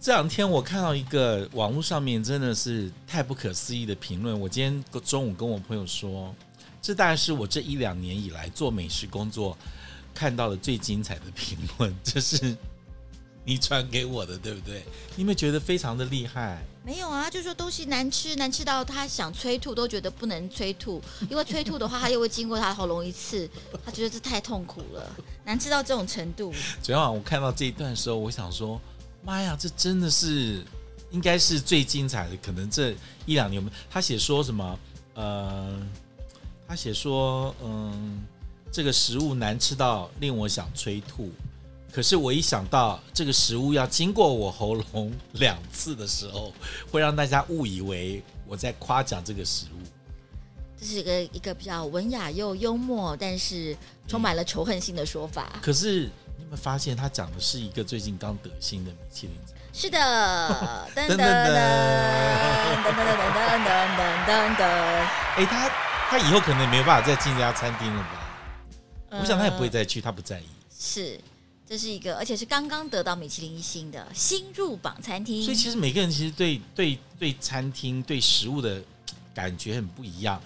这两天我看到一个网络上面真的是太不可思议的评论。我今天中午跟我朋友说，这大概是我这一两年以来做美食工作看到的最精彩的评论。这是你传给我的，对不对？你有没有觉得非常的厉害？没有啊，就是说东西难吃，难吃到他想催吐都觉得不能催吐，因为催吐的话他又会经过他的喉咙一次，他觉得这太痛苦了，难吃到这种程度。昨天晚上我看到这一段的时候，我想说。妈呀，这真的是应该是最精彩的，可能这一两年，他写说什么？呃，他写说，嗯，这个食物难吃到令我想催吐。可是我一想到这个食物要经过我喉咙两次的时候，会让大家误以为我在夸奖这个食物。这是一个一个比较文雅又幽默，但是充满了仇恨性的说法。可是。你有没有发现他讲的是一个最近刚得新的米其林？是的，噔噔噔噔噔噔噔噔噔噔噔。哎，他他以后可能没有办法再进这家餐厅了吧？我想他也不会再去，他不在意。是，这是一个，而且是刚刚得到米其林一星的新入榜餐厅。所以其实每个人其实对对对餐厅对食物的感觉很不一样。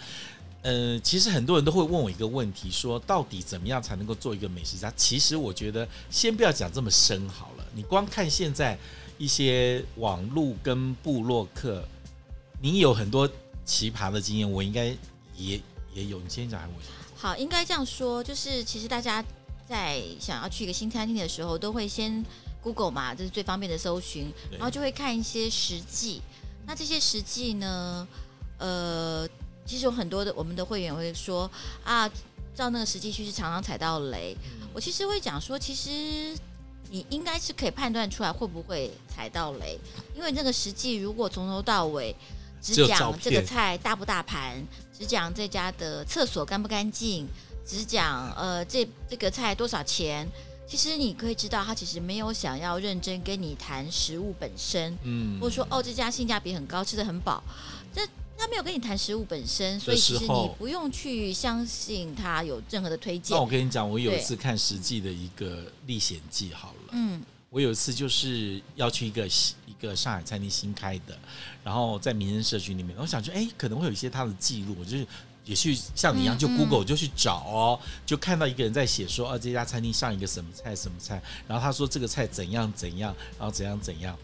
呃，其实很多人都会问我一个问题，说到底怎么样才能够做一个美食家？其实我觉得先不要讲这么深好了，你光看现在一些网络跟部落客，你有很多奇葩的经验，我应该也也有。你先讲还是我先讲？好，应该这样说，就是其实大家在想要去一个新餐厅的时候，都会先 Google 嘛，这是最方便的搜寻，然后就会看一些实际。那这些实际呢，呃。其实有很多的我们的会员会说啊，照那个实际去是常常踩到雷。嗯、我其实会讲说，其实你应该是可以判断出来会不会踩到雷，因为那个实际如果从头到尾只讲这个菜大不大盘，只讲这家的厕所干不干净，只讲呃这这个菜多少钱，其实你可以知道他其实没有想要认真跟你谈食物本身，嗯，或者说哦这家性价比很高，吃的很饱，这。他没有跟你谈食物本身，所以其实你不用去相信他有任何的推荐。那我跟你讲，我有一次看实际的一个历险记好了。嗯，我有一次就是要去一个一个上海餐厅新开的，然后在民生社区里面，我想说，哎，可能会有一些他的记录，我就是也去像你一样，就 Google 就去找哦，就看到一个人在写说，啊，这家餐厅上一个什么菜什么菜，然后他说这个菜怎样怎样，然后怎样怎样。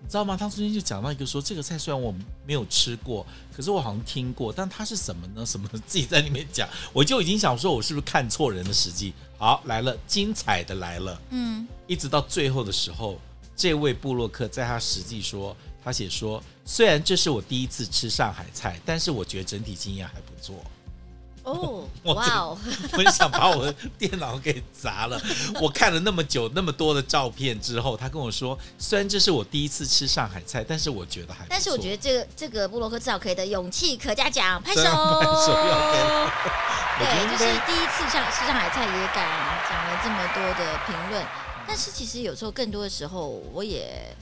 你知道吗？他昨天就讲到一个说，这个菜虽然我没有吃过，可是我好像听过，但它是什么呢？什么自己在里面讲，我就已经想说，我是不是看错人的实际？好，来了，精彩的来了，嗯，一直到最后的时候，这位布洛克在他实际说，他写说，虽然这是我第一次吃上海菜，但是我觉得整体经验还不错。哦，哇哦！我想把我的电脑给砸了。我看了那么久那么多的照片之后，他跟我说，虽然这是我第一次吃上海菜，但是我觉得还……但是我觉得这个这个布洛克至少可以的勇气可嘉奖，拍手！拍手要给。对，就是第一次上吃上海菜也敢讲了这么多的评论，但是其实有时候更多的时候我也。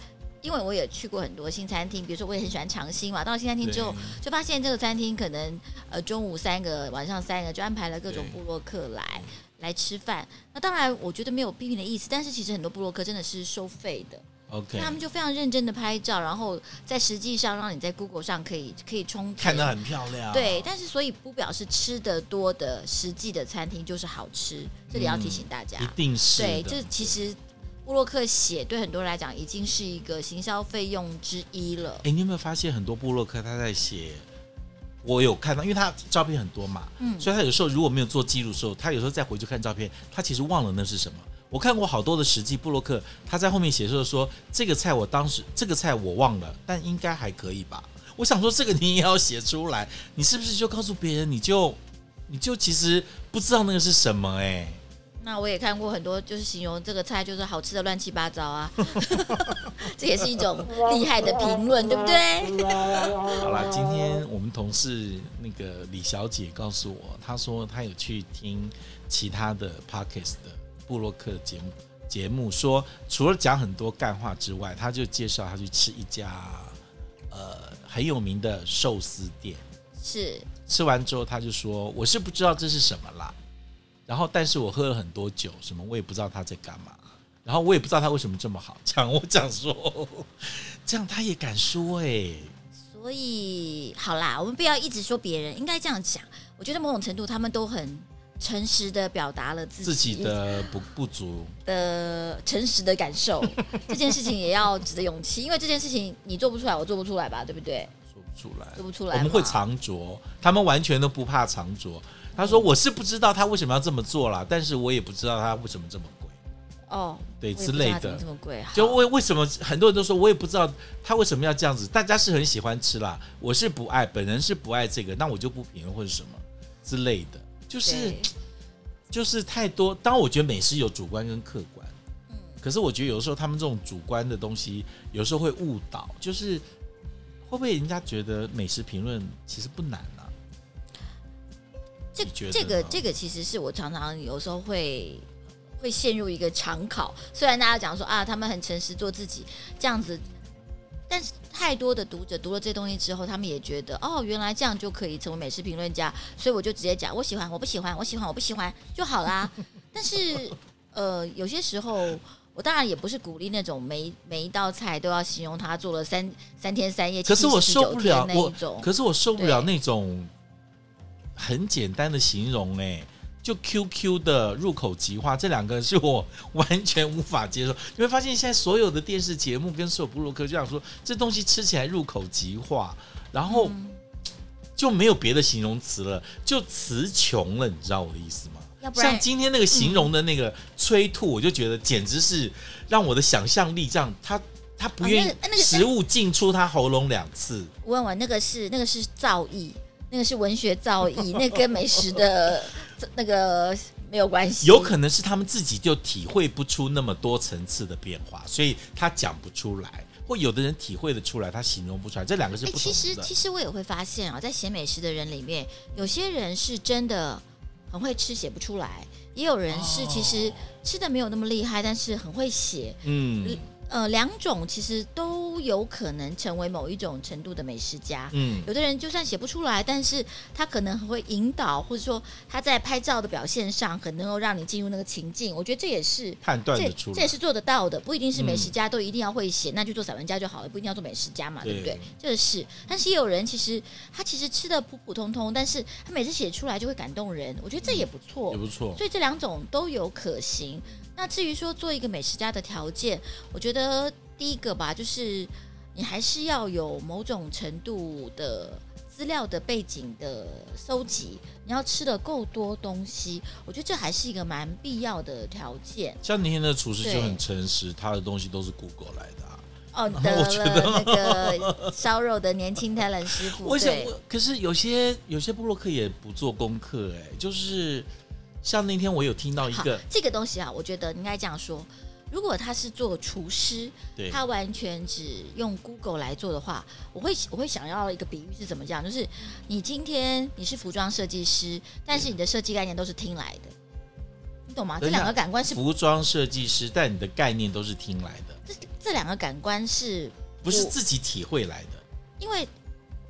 因为我也去过很多新餐厅，比如说我也很喜欢尝新嘛。到了新餐厅之后，就发现这个餐厅可能呃中午三个，晚上三个，就安排了各种部落客来来吃饭。那当然，我觉得没有批评的意思，但是其实很多部落客真的是收费的。OK，他们就非常认真的拍照，然后在实际上让你在 Google 上可以可以充看得很漂亮。对，但是所以不表示吃的多的实际的餐厅就是好吃，这里要提醒大家，嗯、一定是对，这其实。部落客写对很多人来讲已经是一个行销费用之一了。哎，你有没有发现很多布洛克他在写？我有看到，因为他照片很多嘛，嗯，所以他有时候如果没有做记录的时候，他有时候再回去看照片，他其实忘了那是什么。我看过好多的实际布洛克，他在后面写说说这个菜我当时这个菜我忘了，但应该还可以吧？我想说这个你也要写出来，你是不是就告诉别人，你就你就其实不知道那个是什么？哎。那我也看过很多，就是形容这个菜就是好吃的乱七八糟啊，这也是一种厉害的评论，对不对？好了，今天我们同事那个李小姐告诉我，她说她有去听其他的 Podcast 的布洛克节目，节目说除了讲很多干话之外，她就介绍她去吃一家呃很有名的寿司店，是吃完之后她就说，我是不知道这是什么啦。然后，但是我喝了很多酒，什么我也不知道他在干嘛。然后我也不知道他为什么这么好讲，我讲说 这样他也敢说哎、欸，所以好啦，我们不要一直说别人，应该这样讲。我觉得某种程度他们都很诚实的表达了自己，自己的不不足的诚实的感受，这件事情也要值得勇气，因为这件事情你做不出来，我做不出来吧，对不对？出来，做不出来，我们会藏拙，他们完全都不怕藏拙。他说：“我是不知道他为什么要这么做啦，但是我也不知道他为什么这么贵。”哦，对之类的，这么贵，就为为什么很多人都说，我也不知道他为什么要这样子。大家是很喜欢吃啦，我是不爱，本人是不爱这个，那我就不评论或者什么之类的，就是就是太多。当然，我觉得美食有主观跟客观，嗯，可是我觉得有时候他们这种主观的东西，有时候会误导，就是会不会人家觉得美食评论其实不难啊？这这个这个其实是我常常有时候会。会陷入一个常考，虽然大家讲说啊，他们很诚实做自己这样子，但是太多的读者读了这东西之后，他们也觉得哦，原来这样就可以成为美食评论家，所以我就直接讲我喜欢，我不喜欢，我喜欢，我不喜欢 就好啦。但是呃，有些时候我当然也不是鼓励那种每每一道菜都要形容他做了三三天三夜，可是我受不了那一种，可是我受不了那种很简单的形容哎、欸。就 QQ 的入口即化，这两个是我 完全无法接受。你会发现，现在所有的电视节目跟所有布鲁克就想说，这东西吃起来入口即化，然后就没有别的形容词了，就词穷了。你知道我的意思吗？像今天那个形容的那个催吐，我就觉得简直是让我的想象力这样，他他不愿意食物进出他喉咙两次。问问那个是那个是造诣，那个是文学造诣，那跟美食的。那个没有关系，有可能是他们自己就体会不出那么多层次的变化，所以他讲不出来。或有的人体会得出来，他形容不出来。这两个是不同的。其实，其实我也会发现啊，在写美食的人里面，有些人是真的很会吃，写不出来；也有人是其实吃的没有那么厉害，但是很会写。嗯。呃，两种其实都有可能成为某一种程度的美食家。嗯，有的人就算写不出来，但是他可能会引导，或者说他在拍照的表现上，很能够让你进入那个情境。我觉得这也是判断的出来，这也是做得到的。不一定是美食家都一定要会写，嗯、那就做散文家就好了，不一定要做美食家嘛，对，对不对？这、就是。但是也有人其实他其实吃的普普通通，但是他每次写出来就会感动人。我觉得这也不错，也不错。所以这两种都有可行。那至于说做一个美食家的条件，我觉得第一个吧，就是你还是要有某种程度的资料的背景的搜集，你要吃的够多东西，我觉得这还是一个蛮必要的条件。像那天的厨师就很诚实，他的东西都是 Google 来的啊。哦，得了那个 烧肉的年轻 talent 师傅。为什么？可是有些有些布洛克也不做功课，哎，就是。像那天我有听到一个这个东西啊，我觉得应该这样说：如果他是做厨师，对他完全只用 Google 来做的话，我会我会想要一个比喻是怎么讲？就是你今天你是服装设计师，但是你的设计概念都是听来的，你懂吗？这两个感官是服装设计师，但你的概念都是听来的。这这两个感官是不是自己体会来的？因为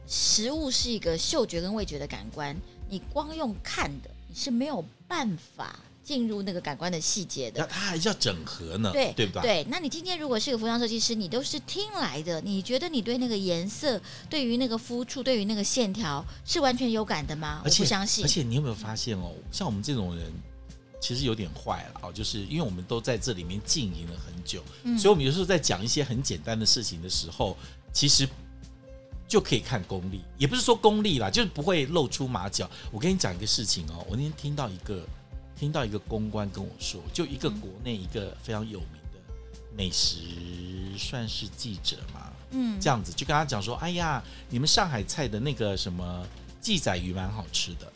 食物是一个嗅觉跟味觉的感官，你光用看的你。是没有办法进入那个感官的细节的，那他还是要整合呢，对对吧？对，那你今天如果是个服装设计师，你都是听来的，你觉得你对那个颜色、对于那个肤触、对于那个线条是完全有感的吗？我不相信。而且你有没有发现哦，像我们这种人其实有点坏了哦，就是因为我们都在这里面经营了很久，嗯，所以我们有时候在讲一些很简单的事情的时候，其实。就可以看功力，也不是说功力啦，就是不会露出马脚。我跟你讲一个事情哦，我那天听到一个听到一个公关跟我说，就一个国内一个非常有名的美食算是记者嘛，嗯，这样子就跟他讲说，哎呀，你们上海菜的那个什么记载鱼蛮好吃的。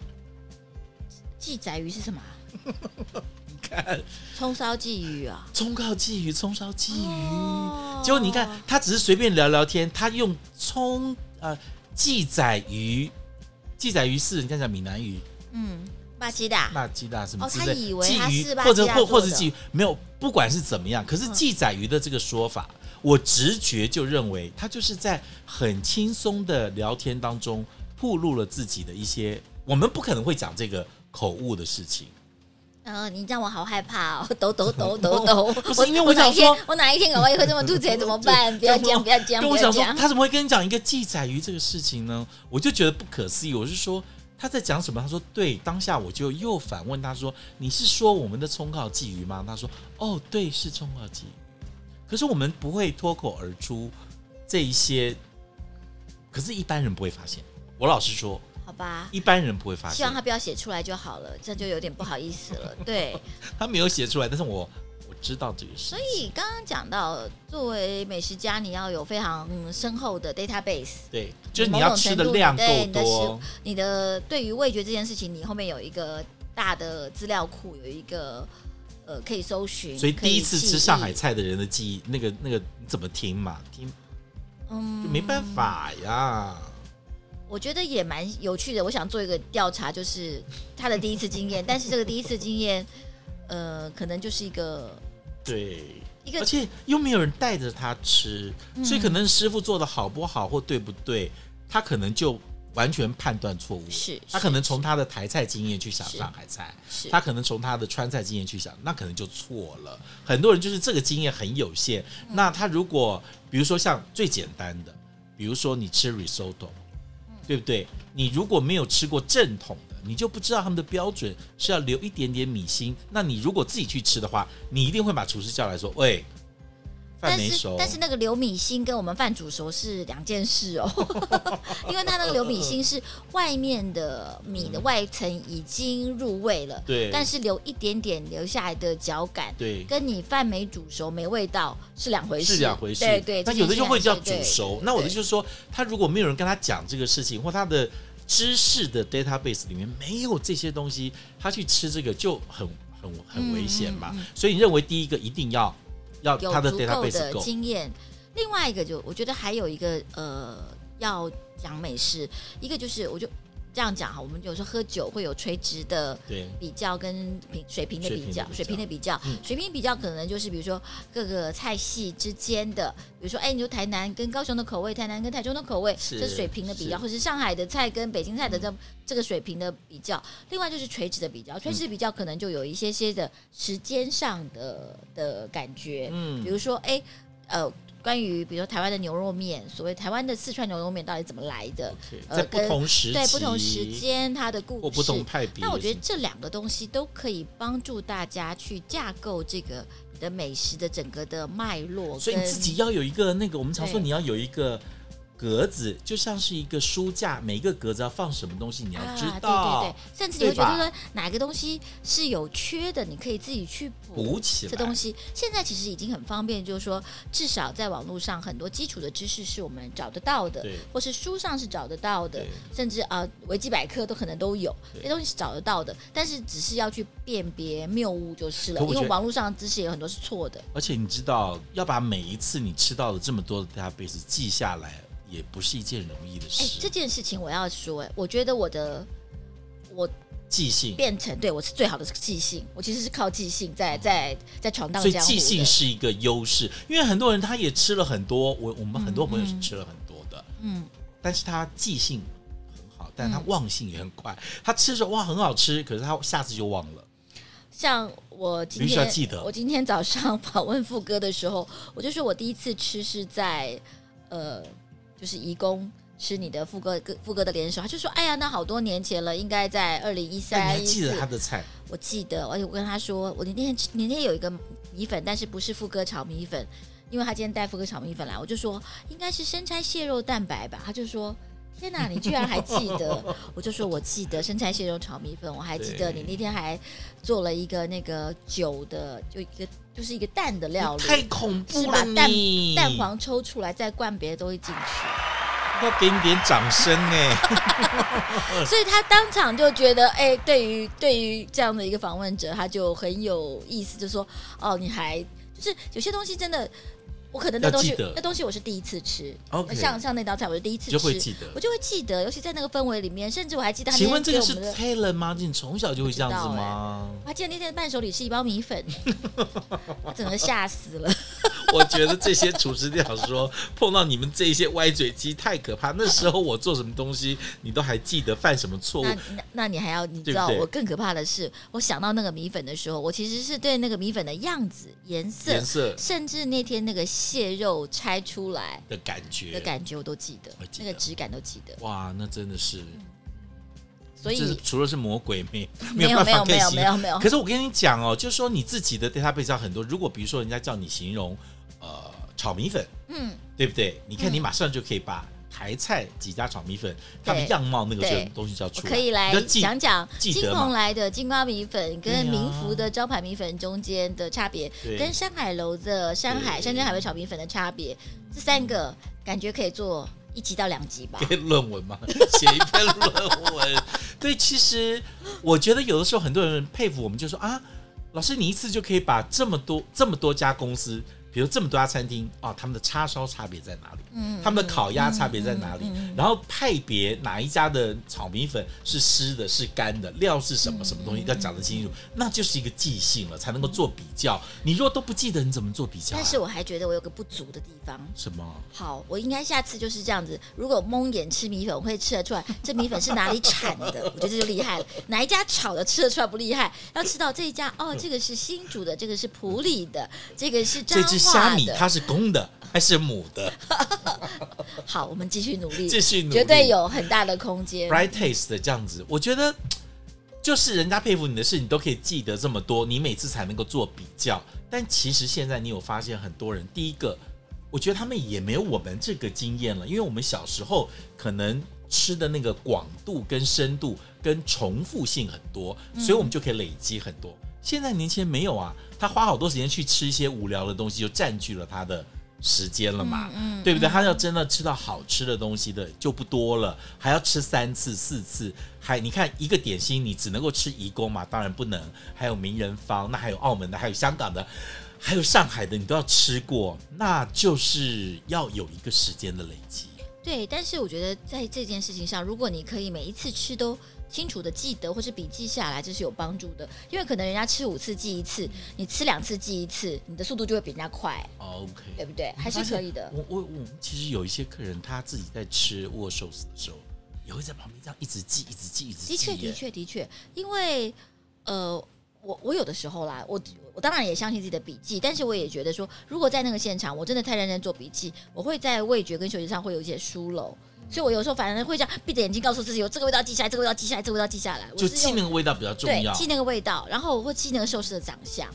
记载鱼是什么？你看，葱烧鲫鱼啊，葱烧鲫鱼，葱烧鲫鱼。哦、结果你看，他只是随便聊聊天，他用葱呃记载鱼，记载鱼是人家讲闽南语，嗯，马吉达，马吉达什么之类，哦、他以为他是或者或或者鲫鱼，没有，不管是怎么样，可是记载鱼的这个说法，嗯、我直觉就认为他就是在很轻松的聊天当中，暴露了自己的一些，我们不可能会讲这个。口误的事情，嗯、呃，你让我好害怕哦，抖抖抖抖抖。不是因为我想说，我哪一天搞完也会这么吐槽怎么办？不要讲，不要讲。跟我想说，他怎么会跟你讲一个记载于这个事情呢？我就觉得不可思议。我是说他在讲什么？他说对，当下我就又反问他说：“你是说我们的葱烤鲫鱼吗？”他说：“哦，对，是葱烤鲫鱼。”可是我们不会脱口而出这一些，可是一般人不会发现。我老实说。好吧，一般人不会发现。希望他不要写出来就好了，这就有点不好意思了。对，他没有写出来，但是我我知道这个事。所以刚刚讲到，作为美食家，你要有非常深厚的 database。对，就是你要吃的量够多。你的对于味觉这件事情，你后面有一个大的资料库，有一个呃可以搜寻。所以第一次吃上海菜的人的记忆，那个那个你怎么听嘛？听，嗯，就没办法呀。我觉得也蛮有趣的。我想做一个调查，就是他的第一次经验。但是这个第一次经验，呃，可能就是一个对一个，而且又没有人带着他吃，嗯，所以可能师傅做的好不好或对不对，他可能就完全判断错误。是，他可能从他的台菜经验去想上海菜，是他可能从他的川菜经验去想，那可能就错了。很多人就是这个经验很有限。嗯，那他如果比如说像最简单的，比如说你吃 risotto。对不对？你如果没有吃过正统的，你就不知道他们的标准是要留一点点米心。那你如果自己去吃的话，你一定会把厨师叫来说：“喂。”但是但是那个留米心跟我们饭煮熟是两件事哦，因为它那个留米心是外面的米的外层已经入味了，对，但是留一点点留下来的嚼感，对，跟你饭没煮熟没味道是两回事，是两回事，对对。那有的就会叫煮熟，那我的就是说，他如果没有人跟他讲这个事情，或他的知识的 database 里面没有这些东西，他去吃这个就很很很危险嘛。所以你认为第一个一定要。要他的有足够的经验，另外一个就我觉得还有一个呃，要讲美式，一个就是我就这样讲哈，我们有时候喝酒会有垂直的比较跟平水平的比较，水平的比较，水平比较可能就是比如说各个菜系之间的，比如说哎，你说台南跟高雄的口味，台南跟台中的口味，这是水平的比较，或是上海的菜跟北京菜的这这个水平的比较。另外就是垂直的比较，垂直比较可能就有一些些的时间上的的感觉，嗯，比如说哎，呃。关于比如说台湾的牛肉面，所谓台湾的四川牛肉面到底怎么来的？Okay, 在不同时对不同时间它的故事，或不同派别。那我觉得这两个东西都可以帮助大家去架构这个你的美食的整个的脉络。所以你自己要有一个那个，我们常说你要有一个。格子就像是一个书架，每一个格子要放什么东西，你要知道。啊、对对对，甚至你会觉得说哪个东西是有缺的，你可以自己去补起来。这东西现在其实已经很方便，就是说至少在网络上很多基础的知识是我们找得到的，或是书上是找得到的，甚至啊维基百科都可能都有，这东西是找得到的。但是只是要去辨别谬误就是了，因为网络上的知识有很多是错的。而且你知道，要把每一次你吃到的这么多的 database 记下来。也不是一件容易的事。欸，这件事情我要说，我觉得我的我记性变成对我是最好的记性，我其实是靠记性在在在闯荡江湖。所以记性是一个优势，因为很多人他也吃了很多，我我们很多朋友是吃了很多的，嗯，但是他记性很好，但是他忘性也很快，他吃着哇很好吃，可是他下次就忘了。像我今天记得，我今天早上 访问富哥的时候，我就说我第一次吃是在呃。就是移工吃你的富哥哥富哥的联手，他就说：“哎呀，那好多年前了，应该在二零一三。”你还记得他的菜？我记得，而且我跟他说，我那天那天有一个米粉，但是不是副歌炒米粉，因为他今天带副歌炒米粉来，我就说应该是生拆蟹肉蛋白吧。他就说：“天哪，你居然还记得？”我就说：“我记得生菜蟹肉炒米粉，我还记得你那天还做了一个那个酒的，就一个。”就是一个蛋的料理，太恐怖了！是把蛋蛋黄抽出来，再灌别的东西进去。要给你点掌声呢！所以他当场就觉得，哎，对于对于这样的一个访问者，他就很有意思，就说：哦，你还就是有些东西真的。我可能那东西，那东西我是第一次吃，okay, 像像那道菜我是第一次吃，就会记得，我就会记得，尤其在那个氛围里面，甚至我还记得他。请问这个是 talent 吗？你从小就会这样子吗？欸、我还记得那天伴手礼是一包米粉，我整个吓死了。我觉得这些厨师店说碰到你们这些歪嘴鸡太可怕。那时候我做什么东西，你都还记得犯什么错误？那你还要你知道对对我更可怕的是，我想到那个米粉的时候，我其实是对那个米粉的样子、颜色、颜色，甚至那天那个蟹肉拆出来的感觉的感觉我都记得，记得那个质感都记得。哇，那真的是。所以除了是魔鬼没没有没有没有没有没有。可是我跟你讲哦，就是说你自己的 database 很多。如果比如说人家叫你形容呃炒米粉，嗯，对不对？你看你马上就可以把台菜几家炒米粉它的样貌那个东西叫出来。可以来讲讲金鹏来的金瓜米粉跟民福的招牌米粉中间的差别，跟山海楼的山海山珍海味炒米粉的差别，这三个感觉可以做。一集到两集吧，写论文嘛？写一篇论文。对，其实我觉得有的时候很多人佩服我们，就说啊，老师你一次就可以把这么多这么多家公司。比如这么多家餐厅啊，他们的叉烧差别在哪里？嗯，他们的烤鸭差别在哪里？嗯嗯嗯、然后派别哪一家的炒米粉是湿的，是干的，料是什么什么东西要讲得清楚，那就是一个记性了，才能够做比较。你若都不记得，你怎么做比较、啊？但是我还觉得我有个不足的地方。什么？好，我应该下次就是这样子。如果蒙眼吃米粉，我会吃得出来这米粉是哪里产的。我觉得这就厉害了。哪一家炒的吃得出来不厉害？要吃到这一家哦，这个是新煮的，这个是普里的，这个是彰。虾米它是公的还是母的？好，我们继续努力，继续努力，绝对有很大的空间。Bright taste 的这样子，我觉得就是人家佩服你的事，你都可以记得这么多，你每次才能够做比较。但其实现在你有发现，很多人第一个，我觉得他们也没有我们这个经验了，因为我们小时候可能吃的那个广度跟深度跟重复性很多，所以我们就可以累积很多。嗯现在年轻人没有啊，他花好多时间去吃一些无聊的东西，就占据了他的时间了嘛，嗯嗯、对不对？他要真的吃到好吃的东西的就不多了，还要吃三次四次，还你看一个点心你只能够吃颐宫嘛，当然不能，还有名人坊，那还有澳门的，还有香港的，还有上海的，你都要吃过，那就是要有一个时间的累积。对，但是我觉得在这件事情上，如果你可以每一次吃都。清楚的记得或是笔记下来，这是有帮助的。因为可能人家吃五次记一次，你吃两次记一次，你的速度就会比人家快。OK，对不对？还是可以的。我我我，其实有一些客人他自己在吃握寿司的时候，也会在旁边这样一直记、一直记、一直记。的确，的确，的确。因为呃，我我有的时候啦，我我当然也相信自己的笔记，但是我也觉得说，如果在那个现场，我真的太认真做笔记，我会在味觉跟嗅觉上会有一些疏漏。所以，我有时候反而会这样闭着眼睛告诉自己，有这个味道记下来，这个味道记下来，这个味道记下来。就记那个味道比较重要。对，记那个味道，然后我会记那个寿司的长相。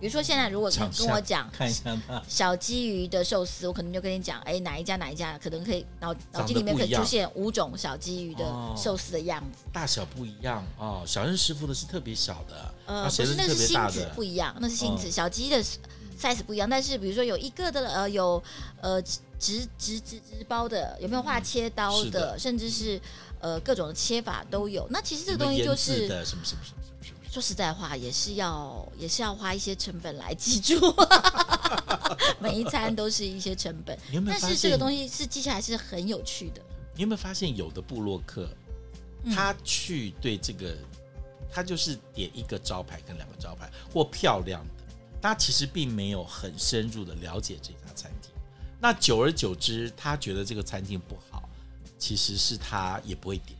比如说，现在如果跟我讲 看一下小鲫鱼的寿司，我可能就跟你讲，哎，哪一家哪一家可能可以脑脑筋里面可以出现五种小鲫鱼的寿司的样子，哦、大小不一样哦。小任师傅的是特别小的，呃，不是，那是心子不一样，那是心子。小鸡的 size 不一样，但是比如说有一个的呃有呃。直直直直包的，有没有画切刀的，的甚至是呃各种的切法都有。那其实这个东西就是说实在话，也是要也是要花一些成本来记住，每一餐都是一些成本。有有但是这个东西是记下来是很有趣的。你有没有发现，有的部落客他去对这个，他就是点一个招牌跟两个招牌或漂亮的，他其实并没有很深入的了解这家餐厅。那久而久之，他觉得这个餐厅不好，其实是他也不会点，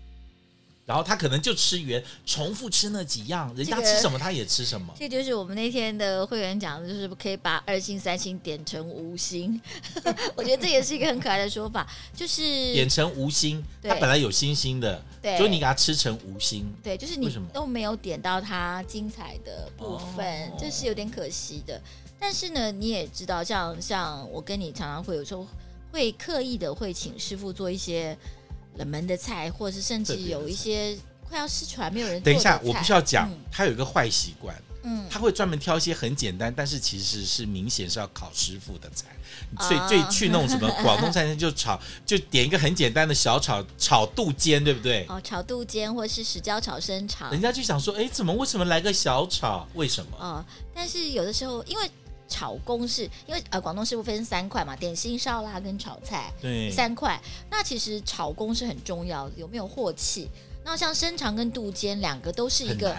然后他可能就吃原重复吃那几样，人家吃什么他也吃什么。这个、就是我们那天的会员讲的，就是可以把二星三星点成五星。我觉得这也是一个很可爱的说法，就是点成无星，他本来有星星的，对，所以你给他吃成无星，对，就是你都没有点到它精彩的部分，这是有点可惜的。但是呢，你也知道，像像我跟你常常会有时候会刻意的会请师傅做一些冷门的菜，或者是甚至有一些快要失传没有人。等一下，我必须要讲，嗯、他有一个坏习惯，嗯，他会专门挑一些很简单，但是其实是明显是要考师傅的菜。所以最去弄什么 广东餐厅就炒，就点一个很简单的小炒炒肚尖，对不对？哦，炒肚尖或是石椒炒生炒，人家就想说，哎，怎么为什么来个小炒？为什么？哦，但是有的时候因为。炒公式，因为呃，广东师傅分三块嘛，点心、烧腊跟炒菜，对，三块。那其实炒公是很重要的，有没有镬气？那像生肠跟肚尖两个都是一个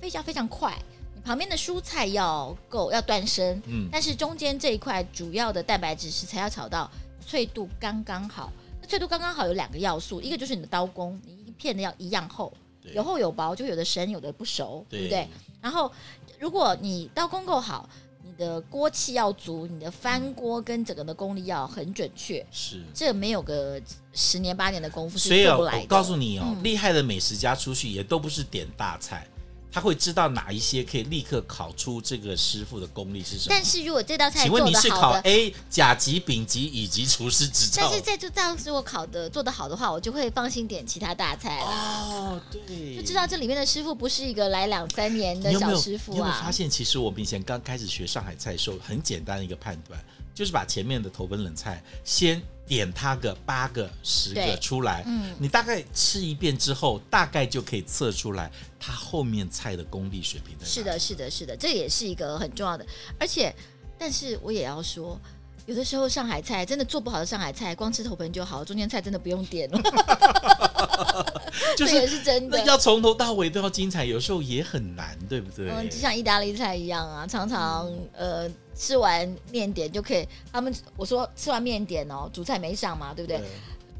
非常非常快，你旁边的蔬菜要够要断生，嗯，但是中间这一块主要的蛋白质食材要炒到脆度刚刚好。那脆度刚刚好有两个要素，一个就是你的刀工，你一片的要一样厚，有厚有薄，就有的生有的不熟，对，对不对？然后如果你刀工够好。你的锅气要足，你的翻锅跟整个的功力要很准确，是这没有个十年八年的功夫是做不来的。所以我告诉你哦，嗯、厉害的美食家出去也都不是点大菜。他会知道哪一些可以立刻考出这个师傅的功力是什么？但是如果这道菜，请问你是考 A 甲级、丙级、乙级厨师执照？但是在这道如果考的做得好的话，我就会放心点其他大菜了。哦，对，就知道这里面的师傅不是一个来两三年的小师傅啊。你有没有发现，其实我们以前刚开始学上海菜的时候，很简单的一个判断，就是把前面的头盆冷菜先。点它个八个十个出来，嗯，你大概吃一遍之后，大概就可以测出来它后面菜的功力水平在哪。是的，是的，是的，这也是一个很重要的。而且，但是我也要说，有的时候上海菜真的做不好的上海菜，光吃头盆就好，中间菜真的不用点了。就是这也是真的，要从头到尾都要精彩，有时候也很难，对不对？嗯，就像意大利菜一样啊，常常、嗯、呃。吃完面点就可以，他们我说吃完面点哦，主菜没上嘛，对不对？对，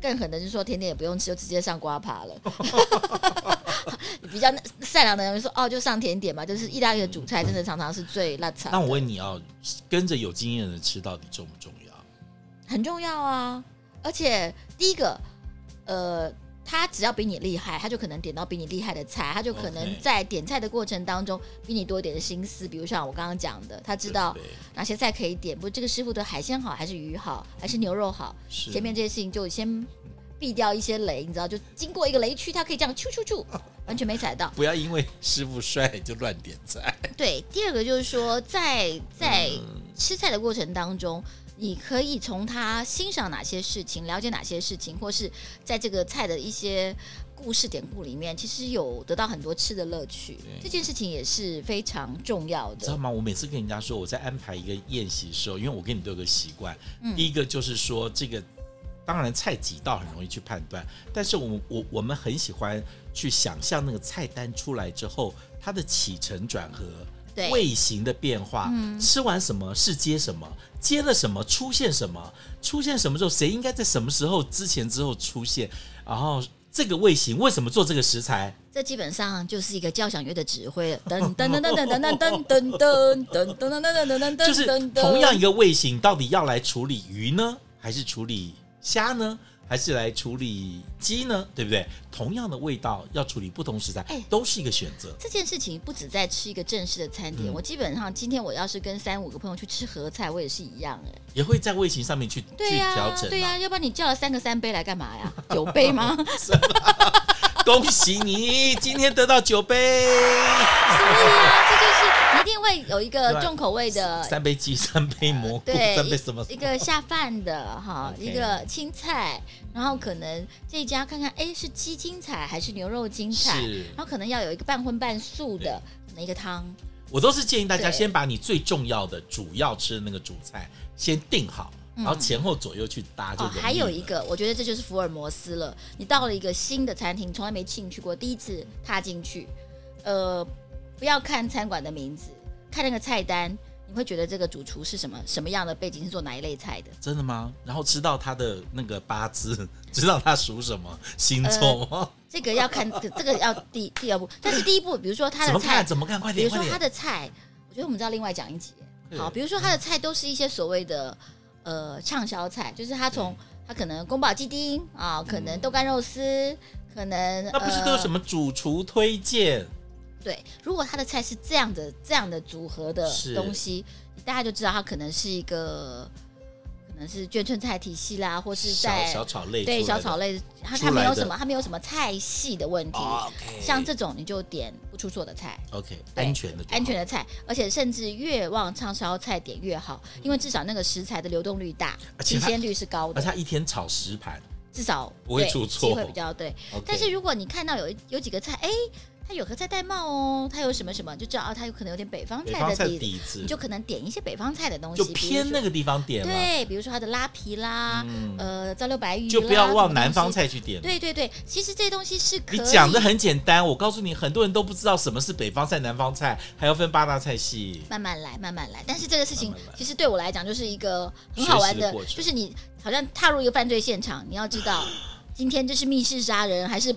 更狠的是说甜点也不用吃，就直接上瓜爬了。比较善良的人说哦，就上甜点嘛，就是意大利的主菜真的常常是最辣菜。那我问你哦，跟着有经验的人吃到底重不重要？很重要啊，而且第一个，呃。他只要比你厉害，他就可能点到比你厉害的菜，他就可能在点菜的过程当中比你多一点的心思。比如像我刚刚讲的，他知道哪些菜可以点，不，这个师傅的海鲜好还是鱼好还是牛肉好，前面这些事情就先避掉一些雷，你知道，就经过一个雷区，他可以这样咻咻咻，完全没踩到。不要因为师傅帅就乱点菜。对，第二个就是说，在在吃菜的过程当中。你可以从他欣赏哪些事情，了解哪些事情，或是在这个菜的一些故事典故里面，其实有得到很多吃的乐趣。这件事情也是非常重要的，知道吗？我每次跟人家说我在安排一个宴席的时候，因为我跟你都有个习惯，嗯、第一个就是说这个当然菜几道很容易去判断，但是我我我们很喜欢去想象那个菜单出来之后，它的起承转合。味型的变化，嗯、吃完什么是接什么，接了什么出现什么，出现什么时候谁应该在什么时候之前之后出现，然后这个味型为什么做这个食材？这基本上就是一个交响乐的指挥，噔噔噔噔噔噔噔噔噔噔噔噔噔噔噔噔，就是同样一个味型，到底要来处理鱼呢，还是处理虾呢？还是来处理鸡呢，对不对？同样的味道要处理不同食材，哎，都是一个选择。这件事情不止在吃一个正式的餐厅，嗯、我基本上今天我要是跟三五个朋友去吃合菜，我也是一样哎，也会在味型上面去去调整。对呀、啊，要不然你叫了三个三杯来干嘛呀？酒杯吗？恭喜你今天得到酒杯。所以啊，这就是一定会有一个重口味的三杯鸡、三杯蘑菇、对三杯什么，一个下饭的哈，一个青菜，然后可能这一家看看，哎，是鸡精彩还是牛肉精彩？然后可能要有一个半荤半素的，可能一个汤。我都是建议大家先把你最重要的、主要吃的那个主菜先定好。然后前后左右去搭就、嗯哦。还有一个，我觉得这就是福尔摩斯了。你到了一个新的餐厅，从来没进去过，第一次踏进去，呃，不要看餐馆的名字，看那个菜单，你会觉得这个主厨是什么什么样的背景，是做哪一类菜的？真的吗？然后知道他的那个八字，知道他属什么星座吗？呃、这个要看，这个要第第二步。但是第一步，比如说他的菜，怎么看？怎么看？快点！比如说他的菜，我觉得我们知道另外讲一集。好，比如说他的菜都是一些所谓的。呃，畅销菜就是他从他可能宫保鸡丁啊，可能豆干肉丝，可能那不是都有什么主厨推荐？对，如果他的菜是这样的这样的组合的东西，大家就知道他可能是一个。可能是眷村菜体系啦，或是在小炒类，对小炒类，它它没有什么，它没有什么菜系的问题。像这种你就点不出错的菜，OK，安全的安全的菜，而且甚至越往畅销菜点越好，因为至少那个食材的流动率大，新鲜率是高的。而且它一天炒十盘，至少不会出错，机会比较对。但是如果你看到有有几个菜，哎。它有合菜戴帽哦，他有什么什么，就知道哦，他有可能有点北方菜的底，底子，你就可能点一些北方菜的东西，就偏那个地方点。对，比如说他的拉皮啦，嗯、呃，糟溜白鱼，就不要往南方菜去点。对对对，其实这些东西是可以。你讲的很简单，我告诉你，很多人都不知道什么是北方菜、南方菜，还要分八大菜系。慢慢来，慢慢来。但是这个事情，其实对我来讲就是一个很好玩的，的就是你好像踏入一个犯罪现场，你要知道。今天这是密室杀人，还是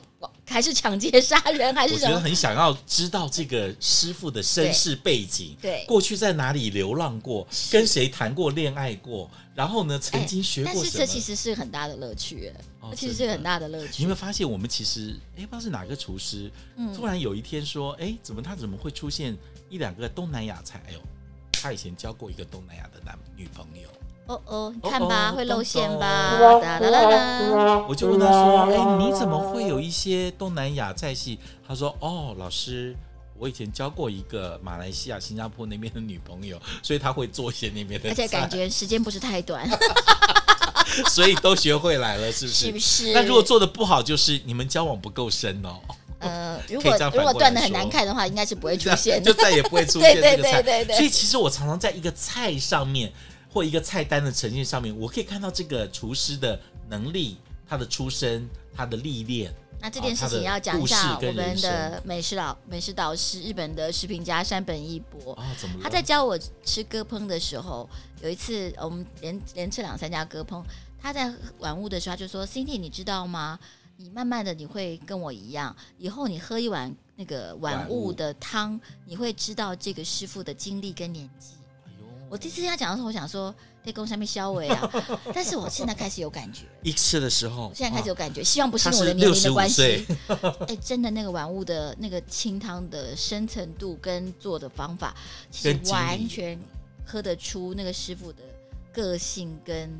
还是抢劫杀人，还是什么？我觉得很想要知道这个师傅的身世背景，对，对过去在哪里流浪过，跟谁谈过恋爱过，然后呢，曾经学过什么？但是这其实是很大的乐趣，哦，这其实是很大的乐趣。你有没有发现，我们其实哎，不知道是哪个厨师，嗯，突然有一天说，哎，怎么他怎么会出现一两个东南亚菜？哎呦，他以前交过一个东南亚的男女朋友。哦哦，你看吧，会露馅吧？哒啦啦啦！我就问他说：“哎，你怎么会有一些东南亚菜系？”他说：“哦，老师，我以前交过一个马来西亚、新加坡那边的女朋友，所以他会做一些那边的菜。而且感觉时间不是太短，所以都学会来了，是不是？是不是？那如果做的不好，就是你们交往不够深哦。呃，如果如果断的很难看的话，应该是不会出现，就再也不会出现这个菜。对对对对对。所以其实我常常在一个菜上面。或一个菜单的呈现上面，我可以看到这个厨师的能力、他的出身、他的历练。那这件事情要讲一下我们的美食老美食导师、日本的食品家山本一博。啊，怎么？他在教我吃割烹的时候，有一次我们连连吃两三家割烹，他在晚屋的时候他就说：“Cindy，你知道吗？你慢慢的你会跟我一样，以后你喝一碗那个晚屋的汤，你会知道这个师傅的经历跟年纪。”我第一次听他讲的时候，我想说在宫上面消委啊，但是我现在开始有感觉。一次的时候，现在开始有感觉，哦、希望不是我的年龄的关系。哎、欸，真的那个玩物的那个清汤的深层度跟做的方法，其实完全喝得出那个师傅的个性跟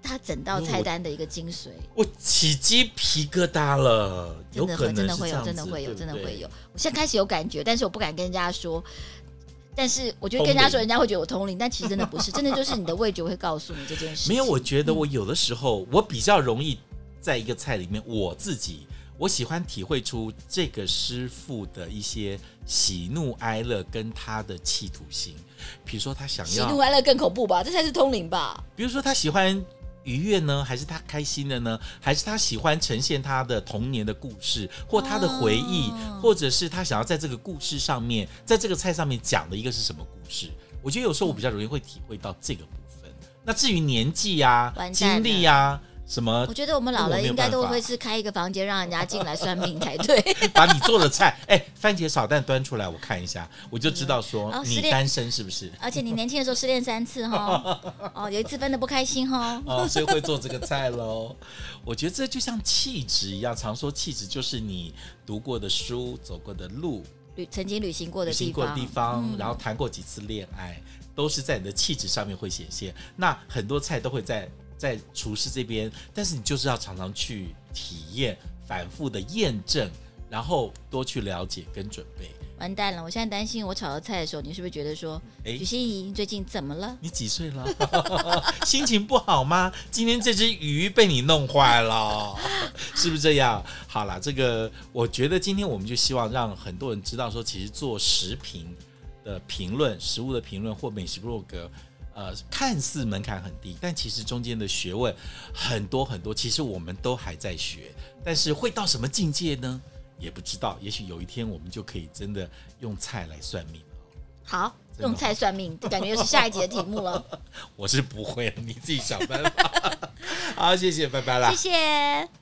他整道菜单的一个精髓。我起鸡皮疙瘩了，真的会，真的会有，真的会有，真的会有。我现在开始有感觉，但是我不敢跟人家说。但是我觉得跟人家说，人家会觉得我通灵，但其实真的不是，真的就是你的味觉会告诉你这件事。没有，我觉得我有的时候、嗯、我比较容易在一个菜里面，我自己我喜欢体会出这个师傅的一些喜怒哀乐跟他的企图心。比如说他想要喜怒哀乐更恐怖吧，这才是通灵吧。比如说他喜欢。愉悦呢，还是他开心的呢？还是他喜欢呈现他的童年的故事，或他的回忆，哦、或者是他想要在这个故事上面，在这个菜上面讲的一个是什么故事？我觉得有时候我比较容易会体会到这个部分。嗯、那至于年纪呀、啊、经历呀。什么？我觉得我们老了应该都会是开一个房间，让人家进来算命才对。把你做的菜，哎，番茄炒蛋端出来，我看一下，我就知道说你单身是不是？而且你年轻的时候失恋三次哈，哦，有一次分的不开心哈，哦，所以会做这个菜喽。我觉得这就像气质一样，常说气质就是你读过的书、走过的路、旅曾经旅行过的地方，旅行过的地方，然后谈过几次恋爱，都是在你的气质上面会显现。那很多菜都会在。在厨师这边，但是你就是要常常去体验、反复的验证，然后多去了解跟准备。完蛋了，我现在担心我炒的菜的时候，你是不是觉得说，哎，许心怡最近怎么了？你几岁了？心情不好吗？今天这只鱼被你弄坏了，是不是这样？好了，这个我觉得今天我们就希望让很多人知道说，其实做食品的评论、食物的评论或美食部落格。呃，看似门槛很低，但其实中间的学问很多很多。其实我们都还在学，但是会到什么境界呢？也不知道。也许有一天我们就可以真的用菜来算命。好，用菜算命，感觉又是下一集的题目了。我是不会，你自己想办法。好，谢谢，拜拜啦。谢谢。